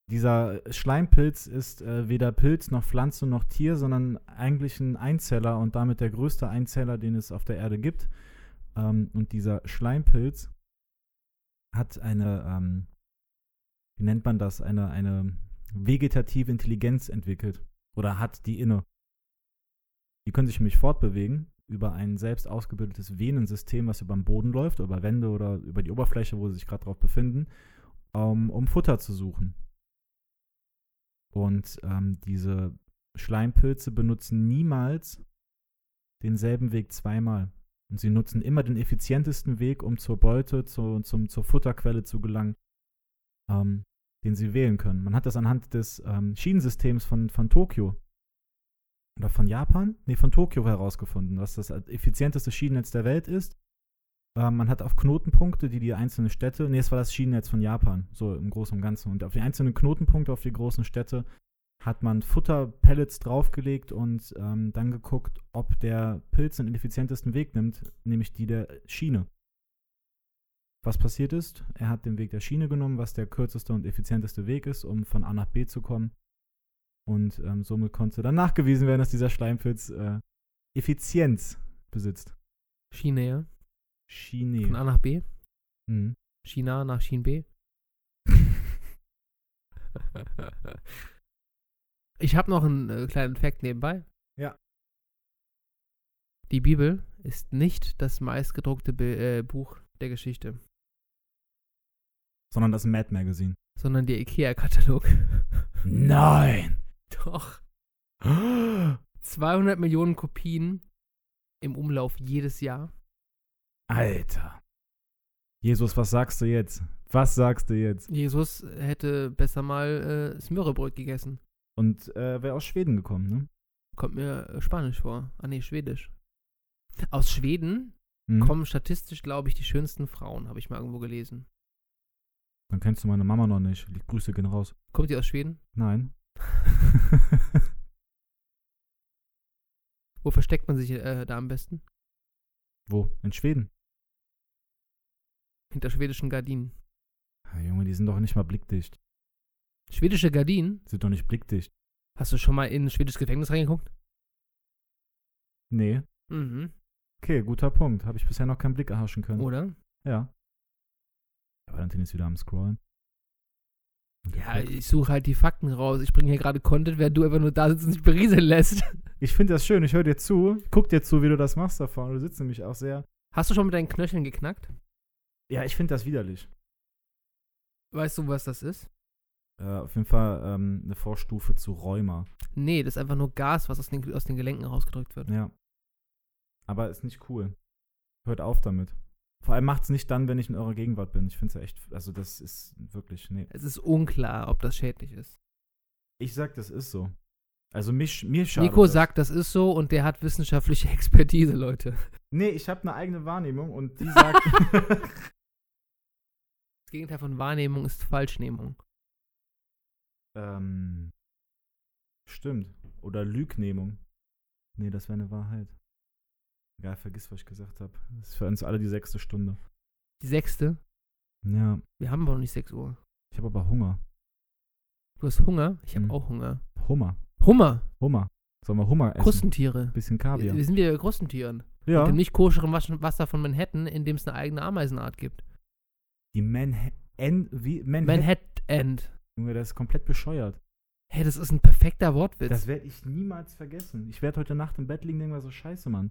Dieser Schleimpilz ist äh, weder Pilz noch Pflanze noch Tier, sondern eigentlich ein Einzeller und damit der größte Einzeller, den es auf der Erde gibt. Ähm, und dieser Schleimpilz hat eine, ähm, wie nennt man das, eine, eine vegetative Intelligenz entwickelt. Oder hat die inne. Die können sich nämlich fortbewegen über ein selbst ausgebildetes Venensystem, was über den Boden läuft, über Wände oder über die Oberfläche, wo sie sich gerade drauf befinden, um, um Futter zu suchen. Und ähm, diese Schleimpilze benutzen niemals denselben Weg zweimal. Und sie nutzen immer den effizientesten Weg, um zur Beute, zu, zum, zur Futterquelle zu gelangen, ähm, den sie wählen können. Man hat das anhand des ähm, Schienensystems von, von Tokio oder von Japan? Nee, von Tokio herausgefunden, was das effizienteste Schienennetz der Welt ist. Ähm, man hat auf Knotenpunkte, die die einzelnen Städte, nee, es war das Schienennetz von Japan, so im Großen und Ganzen. Und auf die einzelnen Knotenpunkte, auf die großen Städte, hat man Futterpellets draufgelegt und ähm, dann geguckt, ob der Pilz den effizientesten Weg nimmt, nämlich die der Schiene. Was passiert ist, er hat den Weg der Schiene genommen, was der kürzeste und effizienteste Weg ist, um von A nach B zu kommen. Und ähm, somit konnte dann nachgewiesen werden, dass dieser Schleimpilz äh, Effizienz besitzt. Schiene, ja. Schiene. Von A nach B. Mhm. China nach Schien B. [LAUGHS] ich habe noch einen äh, kleinen Fact nebenbei. Ja. Die Bibel ist nicht das meistgedruckte Be äh, Buch der Geschichte, Sondern das Mad Magazine. sondern der IKEA-Katalog. Nein! Doch. [GASPS] 200 Millionen Kopien im Umlauf jedes Jahr. Alter. Jesus, was sagst du jetzt? Was sagst du jetzt? Jesus hätte besser mal äh, Smørrebröt gegessen. Und äh, wäre aus Schweden gekommen, ne? Kommt mir äh, Spanisch vor. Ah, nee, Schwedisch. Aus Schweden Mhm. kommen statistisch, glaube ich, die schönsten Frauen, habe ich mal irgendwo gelesen. Dann kennst du meine Mama noch nicht. Die Grüße gehen raus. Kommt die aus Schweden? Nein. [LAUGHS] [LAUGHS] Wo versteckt man sich äh, da am besten? Wo? In Schweden? Hinter schwedischen Gardinen. Ah, Junge, die sind doch nicht mal blickdicht. Schwedische Gardinen? Sind doch nicht blickdicht. Hast du schon mal in ein schwedisches Gefängnis reingeguckt? Nee. Mhm. Okay, guter Punkt. Habe ich bisher noch keinen Blick erhaschen können. Oder? Ja. Aber Valentin ist wieder am Scrollen. Ja, ich suche halt die Fakten raus. Ich bringe hier gerade Content, während du einfach nur da sitzt und dich berieseln lässt. [LAUGHS] Ich finde das schön. Ich höre dir zu. Guck dir zu, wie du das machst davon. Du sitzt nämlich auch sehr. Hast du schon mit deinen Knöcheln geknackt? Ja, ich finde das widerlich. Weißt du, was das ist? Äh, auf jeden Fall ähm, eine Vorstufe zu Rheuma. Nee, das ist einfach nur Gas, was aus den, aus den Gelenken rausgedrückt wird. Ja. Aber ist nicht cool. Hört auf damit. Vor allem macht's nicht dann, wenn ich in eurer Gegenwart bin. Ich finde es ja echt, also das ist wirklich, nee. Es ist unklar, ob das schädlich ist. Ich sag, das ist so. Also mich, mir schadet Nico das. sagt, das ist so und der hat wissenschaftliche [LAUGHS] Expertise, Leute. Nee, ich habe eine eigene Wahrnehmung und die sagt, [LAUGHS] [LAUGHS] Das Gegenteil von Wahrnehmung ist Falschnehmung. ähm, stimmt. Oder Lügnehmung. Nee, das wäre eine Wahrheit. Egal, vergiss, was ich gesagt habe. Das ist für uns alle die sechste Stunde. Die sechste. Ja, Wir haben aber noch nicht 6 Uhr. ich habe aber Hunger. Du hast Hunger? Ich habe Mhm. auch Hunger. Hummer. Hummer. Hummer. Sollen wir Hummer essen? Krustentiere. Bisschen Kaviar. wir sind wieder Krustentieren. Ja. Dem nicht koscheren Wasser von Manhattan, in dem es eine eigene Ameisenart gibt. Die Manhattan, wie? Manhattan. Manhattan. Junge, das ist komplett bescheuert. Hey, das ist ein perfekter Wortwitz. Das werde ich niemals vergessen. Ich werde heute Nacht im Bett liegen und denken, so scheiße, Mann.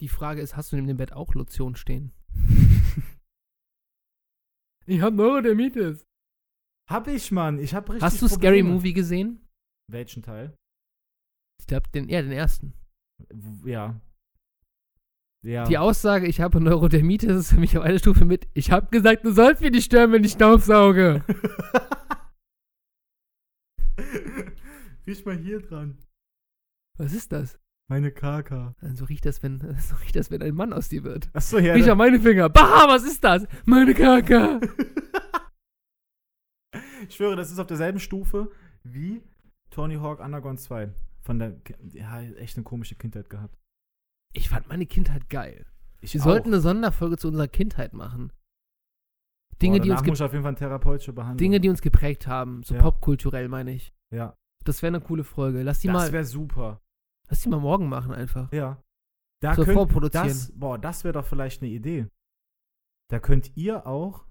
Die Frage ist, hast du neben dem Bett auch Lotion stehen? [LAUGHS] Ich hab Neurodermitis. hab ich, Mann. Ich hab richtig Hast du Scary Probleme. Movie gesehen? Welchen Teil? Ich glaube, den, ja, den ersten. Ja. Ja. Die Aussage, ich habe Neurodermitis, ist für mich auf eine Stufe mit, ich habe gesagt, du sollst mir nicht stören, wenn ich staubsauge. Riech [LAUGHS] mal hier dran. Was ist das? Meine Kaka. So riecht das, wenn, [LAUGHS] so riecht das, wenn ein Mann aus dir wird. Achso, ja. Riech da- an meine Finger. Bah, was ist das? Meine Kaka. [LAUGHS] ich schwöre, das ist auf derselben Stufe wie Tony Hawk Underground 2. Von der. Ja, echt eine komische Kindheit gehabt. Ich fand meine Kindheit geil. Ich Wir auch. sollten eine Sonderfolge zu unserer Kindheit machen. Dinge, Boah, die uns, muss auf jeden Fall therapeutische Behandlung. Dinge, die uns geprägt haben. So Ja. popkulturell, meine ich. Ja. Das wäre eine coole Folge. Lass die Das mal, wäre super. Lass die mal morgen machen einfach. Ja. Da So könnt. Das, boah, das wäre doch vielleicht eine Idee. Da könnt ihr auch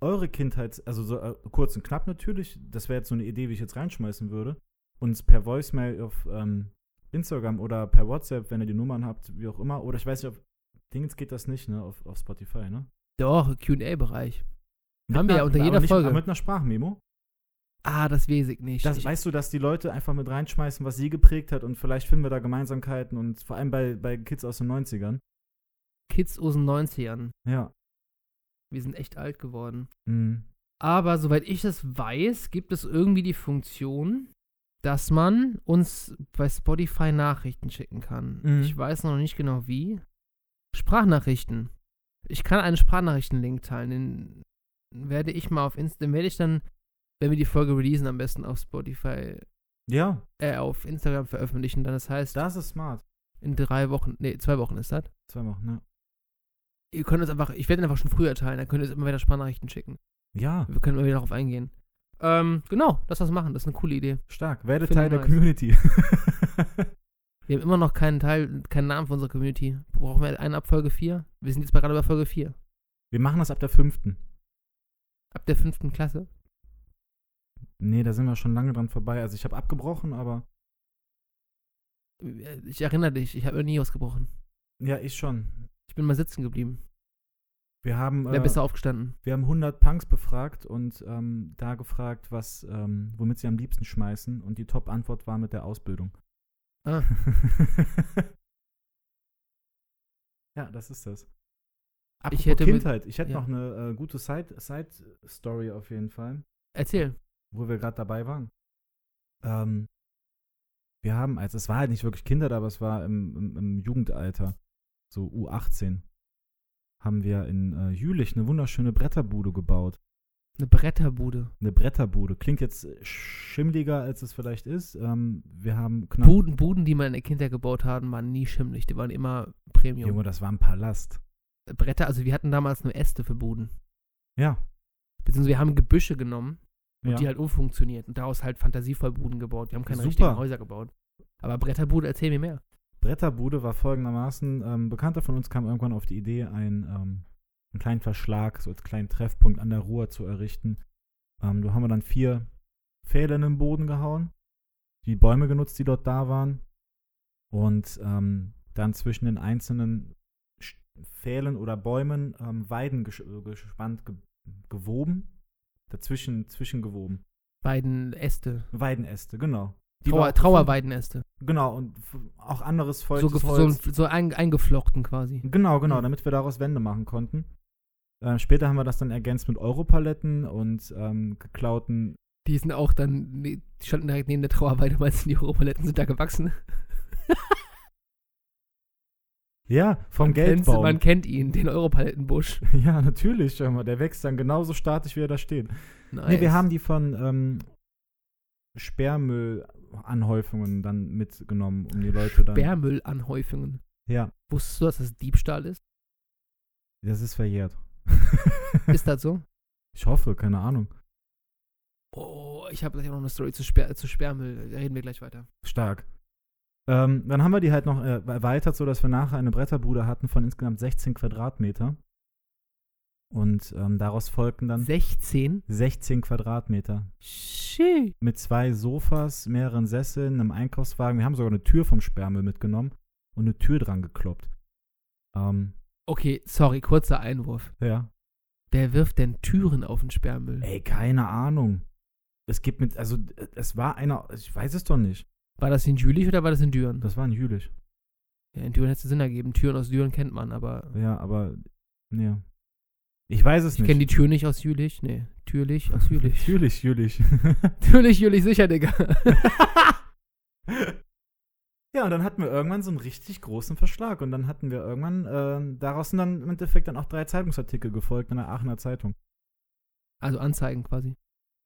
eure Kindheit, also so äh, kurz und knapp natürlich, das wäre jetzt so eine Idee, wie ich jetzt reinschmeißen würde, uns per Voicemail auf ähm, Instagram oder per WhatsApp, wenn ihr die Nummern habt, wie auch immer, oder ich weiß nicht, auf Dingens geht das nicht, ne, auf, auf Spotify, ne? Doch, QA-Bereich. Haben wir ja unter jeder nicht, Folge. Mit einer Sprachmemo. Ah, das weiß ich nicht. Das, ich, weißt du, dass die Leute einfach mit reinschmeißen, was sie geprägt hat und vielleicht finden wir da Gemeinsamkeiten und vor allem bei, bei Kids aus den 90ern. Kids aus den 90ern. Ja. Wir sind echt alt geworden. Mhm. Aber soweit ich es weiß, gibt es irgendwie die Funktion, dass man uns bei Spotify Nachrichten schicken kann. Mhm. Ich weiß noch nicht genau wie. Sprachnachrichten. Ich kann einen Sprachnachrichtenlink teilen. Den werde ich mal auf Insta, den werde ich dann, wenn wir die Folge releasen, am besten auf Spotify, Ja, äh, auf Instagram veröffentlichen. Dann das heißt, das ist smart. in drei Wochen, nee, zwei Wochen ist das. Zwei Wochen, ne? Ihr könnt uns einfach, ich werde ihn einfach schon früher teilen, dann könnt ihr uns immer wieder Sprachnachrichten schicken. Ja, Wir können immer wieder darauf eingehen. Ähm, genau, lass das machen, das ist eine coole Idee. stark. Werde Finde Teil der nice. Community. [LAUGHS] Wir haben immer noch keinen Teil, keinen Namen für unsere Community. Brauchen wir einen ab Folge 4? Wir sind jetzt gerade bei Folge 4. Wir machen das ab der fünften. Ab der fünften Klasse. Nee, da sind wir schon lange dran vorbei. Also ich habe abgebrochen, aber Ich erinnere dich, ich habe nie ausgebrochen. ja, ich schon. Ich bin mal sitzen geblieben. Wir haben, Wer äh, besser aufgestanden? wir haben 100 Punks befragt und ähm, da gefragt, was, ähm, womit sie am liebsten schmeißen. Und die Top-Antwort war mit der Ausbildung. Ah. [LAUGHS] ja, das ist das. Ich Apropos hätte mit- Kindheit. ich hätte ja. noch eine äh, gute Side- Side-Story auf jeden Fall. Erzähl. Wo wir gerade dabei waren. Ähm, wir haben, also es war halt nicht wirklich Kinder, aber es war im, im, im Jugendalter, so U18, haben wir in äh, Jülich eine wunderschöne Bretterbude gebaut. Eine Bretterbude. Eine Bretterbude. Klingt jetzt schimmliger, als es vielleicht ist. Ähm, wir haben knapp. Buden, Buden, die man in der Kindheit gebaut haben, waren nie schimmlig. Die waren immer Premium. Junge, das war ein Palast. Bretter, also wir hatten damals nur Äste für Buden. Ja. Beziehungsweise wir haben Gebüsche genommen und ja. die halt umfunktioniert und daraus halt fantasievoll Buden gebaut. Wir haben keine Super. richtigen Häuser gebaut. Aber Bretterbude, erzähl mir mehr. Bretterbude war folgendermaßen, ähm, Bekannter von uns kam irgendwann auf die Idee, ein, ähm, einen kleinen Verschlag, so als kleinen Treffpunkt an der Ruhr zu errichten. Ähm, da haben wir dann vier Pfähle in den Boden gehauen, die Bäume genutzt, die dort da waren und ähm, dann zwischen den einzelnen Pfählen oder Bäumen ähm, Weiden gesch äh, gespannt ge gewoben. Dazwischen zwischengewoben. Beiden Äste. Weidenäste, genau. Die Trauer, Trauerweidenäste. Genau, und auch anderes So, gef- so, Holz. so ein, eingeflochten quasi. Genau, genau, Mhm. damit wir daraus Wände machen konnten. Äh, später haben wir das dann ergänzt mit Europaletten und ähm, geklauten. Die sind auch dann, die standen direkt neben der Trauerweide, weil die Europaletten sind da gewachsen. Ja, vom man Geldbaum. Man kennt ihn, den Europalettenbusch. [LAUGHS] ja, natürlich, schau mal, der wächst dann genauso statisch, wie er da steht. Nice. Nee, wir haben die von ähm, Sperrmüllanhäufungen dann mitgenommen, um die Leute dann. Sperrmüllanhäufungen. Ja, Wusstest du, dass das Diebstahl ist? das ist verjährt. [LAUGHS] Ist das so? ich hoffe, keine Ahnung. Oh, ich habe gleich auch noch eine Story zu, Sper zu Sperrmüll. Da reden wir gleich weiter. Stark. Ähm, dann haben wir die halt noch äh, erweitert, sodass wir nachher eine Bretterbude hatten von insgesamt 16 Quadratmeter. Und ähm, daraus folgten dann 16? 16 Quadratmeter. Shit. Mit zwei Sofas, mehreren Sesseln, einem Einkaufswagen. Wir haben sogar eine Tür vom Sperrmüll mitgenommen und eine Tür dran gekloppt. Ähm, Okay, sorry, kurzer Einwurf. ja. Wer wirft denn Türen auf den Sperrmüll? Ey, keine Ahnung. Es gibt mit, also es war einer, ich weiß es doch nicht. War das in Jülich oder war das in Düren? Das war ein Jülich. Ja, in Düren hätte es Sinn ergeben. Türen aus Düren kennt man, aber Ja, aber, nee. Ich weiß es ich nicht. kenne die Tür nicht aus Jülich. Nee, Türlich aus Jülich. [LAUGHS] Natürlich, Jülich. [LAUGHS] [LAUGHS] Türlich, Jülich, sicher, Digga. ja, und dann hatten wir irgendwann so einen richtig großen Verschlag. Und dann hatten wir irgendwann, ähm, daraus sind dann im Endeffekt dann auch drei Zeitungsartikel gefolgt in der Aachener Zeitung. Also Anzeigen quasi.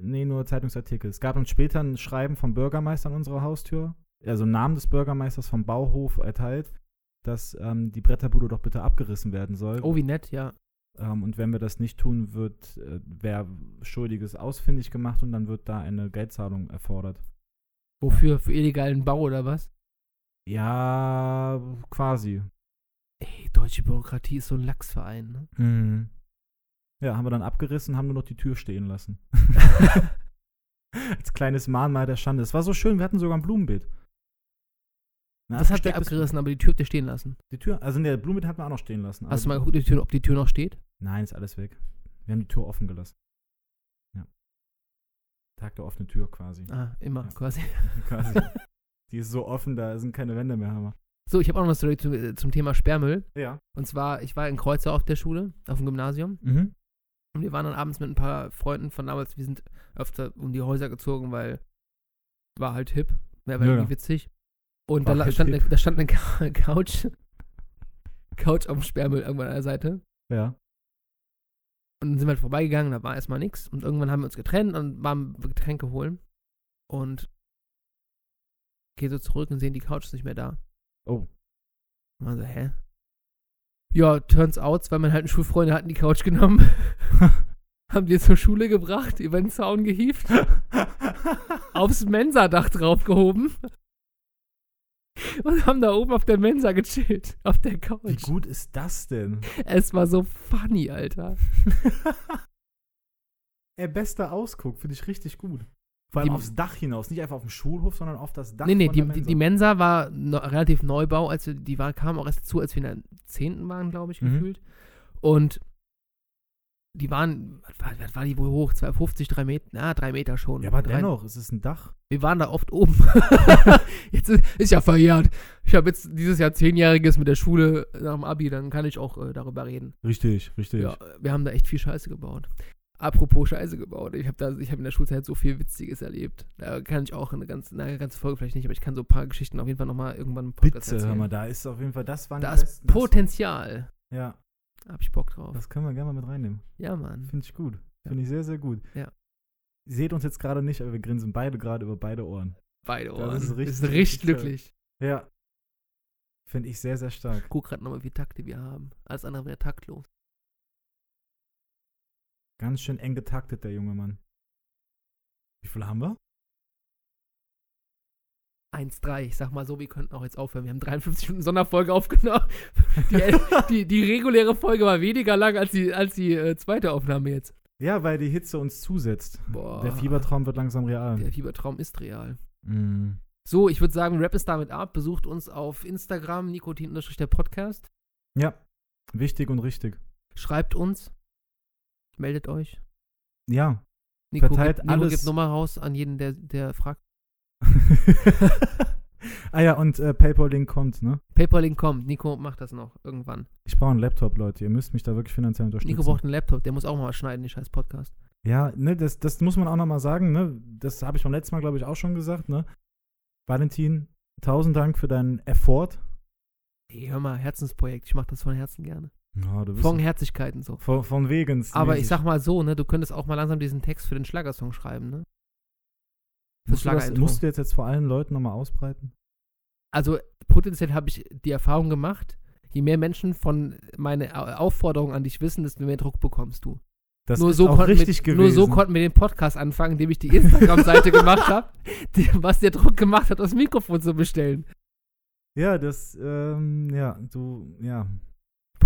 Nee, nur Zeitungsartikel. Es gab dann später ein Schreiben vom Bürgermeister an unserer Haustür, also Namen des Bürgermeisters vom Bauhof erteilt, dass ähm, die Bretterbude doch bitte abgerissen werden soll. Oh, wie nett, ja. Ähm, und wenn wir das nicht tun, wird äh, wer Schuldiges ausfindig gemacht und dann wird da eine Geldzahlung erfordert. Wofür? Für illegalen Bau oder was? Ja, quasi. Ey, deutsche Bürokratie ist so ein Lachsverein, ne? Mhm. Ja, haben wir dann abgerissen, haben nur noch die Tür stehen lassen. [LAUGHS] Als kleines Mahnmal der Schande. Es war so schön, wir hatten sogar ein Blumenbeet. Na, Das habt ihr verstecktes- abgerissen, aber die Tür habt ihr stehen lassen. Die Tür, also ne, Blumenbeet hatten wir auch noch stehen lassen. Hast du mal geguckt, ob die Tür- ob die Tür noch steht? Nein, ist alles weg. Wir haben die Tür offen gelassen. Ja. Tag der offenen Tür quasi. Ah, immer, Ja. quasi. [LAUGHS] quasi. [LAUGHS] Die ist so offen, da sind keine Wände mehr, Hammer. So, ich habe auch noch eine Story zu, äh, zum Thema Sperrmüll. Ja. Und zwar, ich war in Kreuzer auf der Schule, auf dem Gymnasium. Mhm. Und wir waren dann abends mit ein paar Freunden von damals, wir sind öfter um die Häuser gezogen, weil war halt hip. Ja, war Ja, irgendwie witzig. Und War da, halt stand eine, da stand eine Cou- Couch, [LAUGHS] Couch auf dem Sperrmüll irgendwann an der Seite. Ja. Und dann sind wir halt vorbeigegangen, da war erstmal nichts. Und irgendwann haben wir uns getrennt und waren Getränke holen. Und gehen so zurück und sehen, die Couch ist nicht mehr da. Oh. Und man so, hä? Ja, turns out, weil meine alten Schulfreunde hatten die Couch genommen, [LAUGHS] haben die zur Schule gebracht, über den Zaun gehievt, [LAUGHS] aufs Mensadach draufgehoben und haben da oben auf der Mensa gechillt, auf der Wie Couch. gut ist das denn? Es war so funny, Alter. Ey, [LAUGHS] bester Ausguck, finde ich richtig gut. Vor allem Die- aufs Dach hinaus, nicht einfach auf dem Schulhof, sondern auf das Dach Nee, nee, die, Mensa. die Mensa war no, relativ Neubau, als wir, die war, kam auch erst dazu, als wir in der 10. waren, glaube ich, Mhm. gefühlt. Und die waren, was war, war die wohl hoch? 250, 3 Meter? Na, 3 Meter schon. ja, aber Drei- dennoch, es ist ein Dach. Wir waren da oft oben. [LAUGHS] jetzt ist, ist ja verjährt. Ich habe jetzt dieses Jahr Zehnjähriges mit der Schule nach dem Abi, dann kann ich auch äh, darüber reden. Richtig, richtig. Ja, wir haben da echt viel Scheiße gebaut. Apropos Scheiße gebaut. Ich habe habe in der Schulzeit so viel Witziges erlebt. Da kann ich auch eine ganze, eine ganze Folge vielleicht nicht, aber ich kann so ein paar Geschichten auf jeden Fall nochmal irgendwann im Podcast Bitte, hör mal, da ist auf jeden Fall, das waren da ist. Das- Potenzial. Ja, Da hab ich Bock drauf. das können wir gerne mal mit reinnehmen. ja, Mann. Finde ich gut. Ja. Finde ich sehr, sehr gut. Ja. Ihr seht uns jetzt gerade nicht, aber wir grinsen beide gerade über beide Ohren. Beide Das Ohren. ist ist richtig, richtig, richtig glücklich. Ja. Finde ich sehr, sehr stark. Ich guck gerade nochmal, wie viele Takte wir haben. Alles andere wäre taktlos. Ganz schön eng getaktet, der junge Mann. Wie viel haben wir? 1-3. Ich sag mal so, wir könnten auch jetzt aufhören. Wir haben 53 Minuten Sonderfolge aufgenommen. [LAUGHS] Die, die, die reguläre Folge war weniger lang als die, als die äh, zweite Aufnahme jetzt. Ja, weil die Hitze uns zusetzt. Boah. Der Fiebertraum wird langsam real. Der Fiebertraum ist real. Mm. So, ich würde sagen, rappen es damit ab. Besucht uns auf Instagram, Nikotin der Podcast. Ja. Wichtig und richtig. Schreibt uns. Meldet euch. Ja. Nico, Verteilt gibt, Nico alles. gibt Nummer raus an jeden, der, der fragt. [LAUGHS] ah ja, und äh, PayPal-Link kommt, ne? PayPal-Link kommt. Nico macht das noch irgendwann. Ich brauche einen Laptop, Leute. Ihr müsst mich da wirklich finanziell unterstützen. Nico braucht einen Laptop. Der muss auch mal schneiden, die scheiß Podcast. Ja, ne, das, das muss man auch nochmal sagen, ne? Das habe ich beim letzten Mal, glaube ich, auch schon gesagt, ne? Valentin, tausend Dank für deinen Effort. Hey, hör mal, Herzensprojekt. Ich mach das von Herzen gerne. Ja, Von Herzlichkeiten so. von, von Wegens. Aber ich sag mal so, ne, du könntest auch mal langsam diesen Text für den Schlagersong schreiben, ne? Musst du, das, musst du jetzt, jetzt vor allen Leuten nochmal ausbreiten? Also potenziell habe ich die Erfahrung gemacht, je mehr Menschen von meiner Au- Aufforderung an dich wissen, desto mehr Druck bekommst du. Das nur, ist so auch richtig wir, gewesen. nur so konnten wir den Podcast anfangen, indem ich die Instagram-Seite [LAUGHS] gemacht habe, was der Druck gemacht hat, das Mikrofon zu bestellen. ja, das, ähm, ja, du, ja.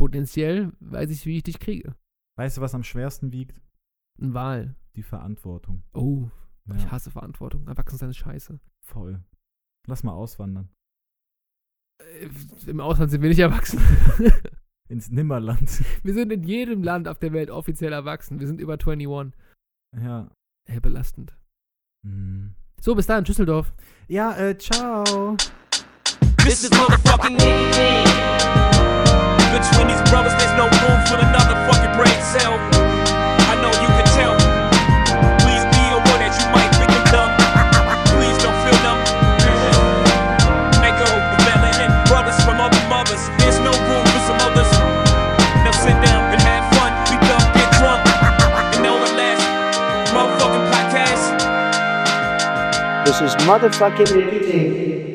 Potenziell weiß ich, wie ich dich kriege. Weißt du, was am schwersten wiegt? Ein Wahl. Die Verantwortung. Oh, Ja, ich hasse Verantwortung. Erwachsensein ist scheiße. voll. Lass mal auswandern. Äh, Im Ausland sind wir nicht erwachsen. [LAUGHS] Ins Nimmerland. [LAUGHS] wir sind in jedem Land auf der Welt offiziell erwachsen. Wir sind über 21. ja. Hey, belastend. Mhm. So, bis dahin, Düsseldorf. Ja, äh, ciao. This is motherfucking Between these brothers, there's no room for another fucking brain cell. I know you can tell. Please be aware that you might think I'm dumb. Please don't feel numb. Echo, melanin, brothers from other mothers. There's no room for some others. Now sit down and have fun. We dumb, get drunk. And know the last motherfucking podcast. This is motherfucking.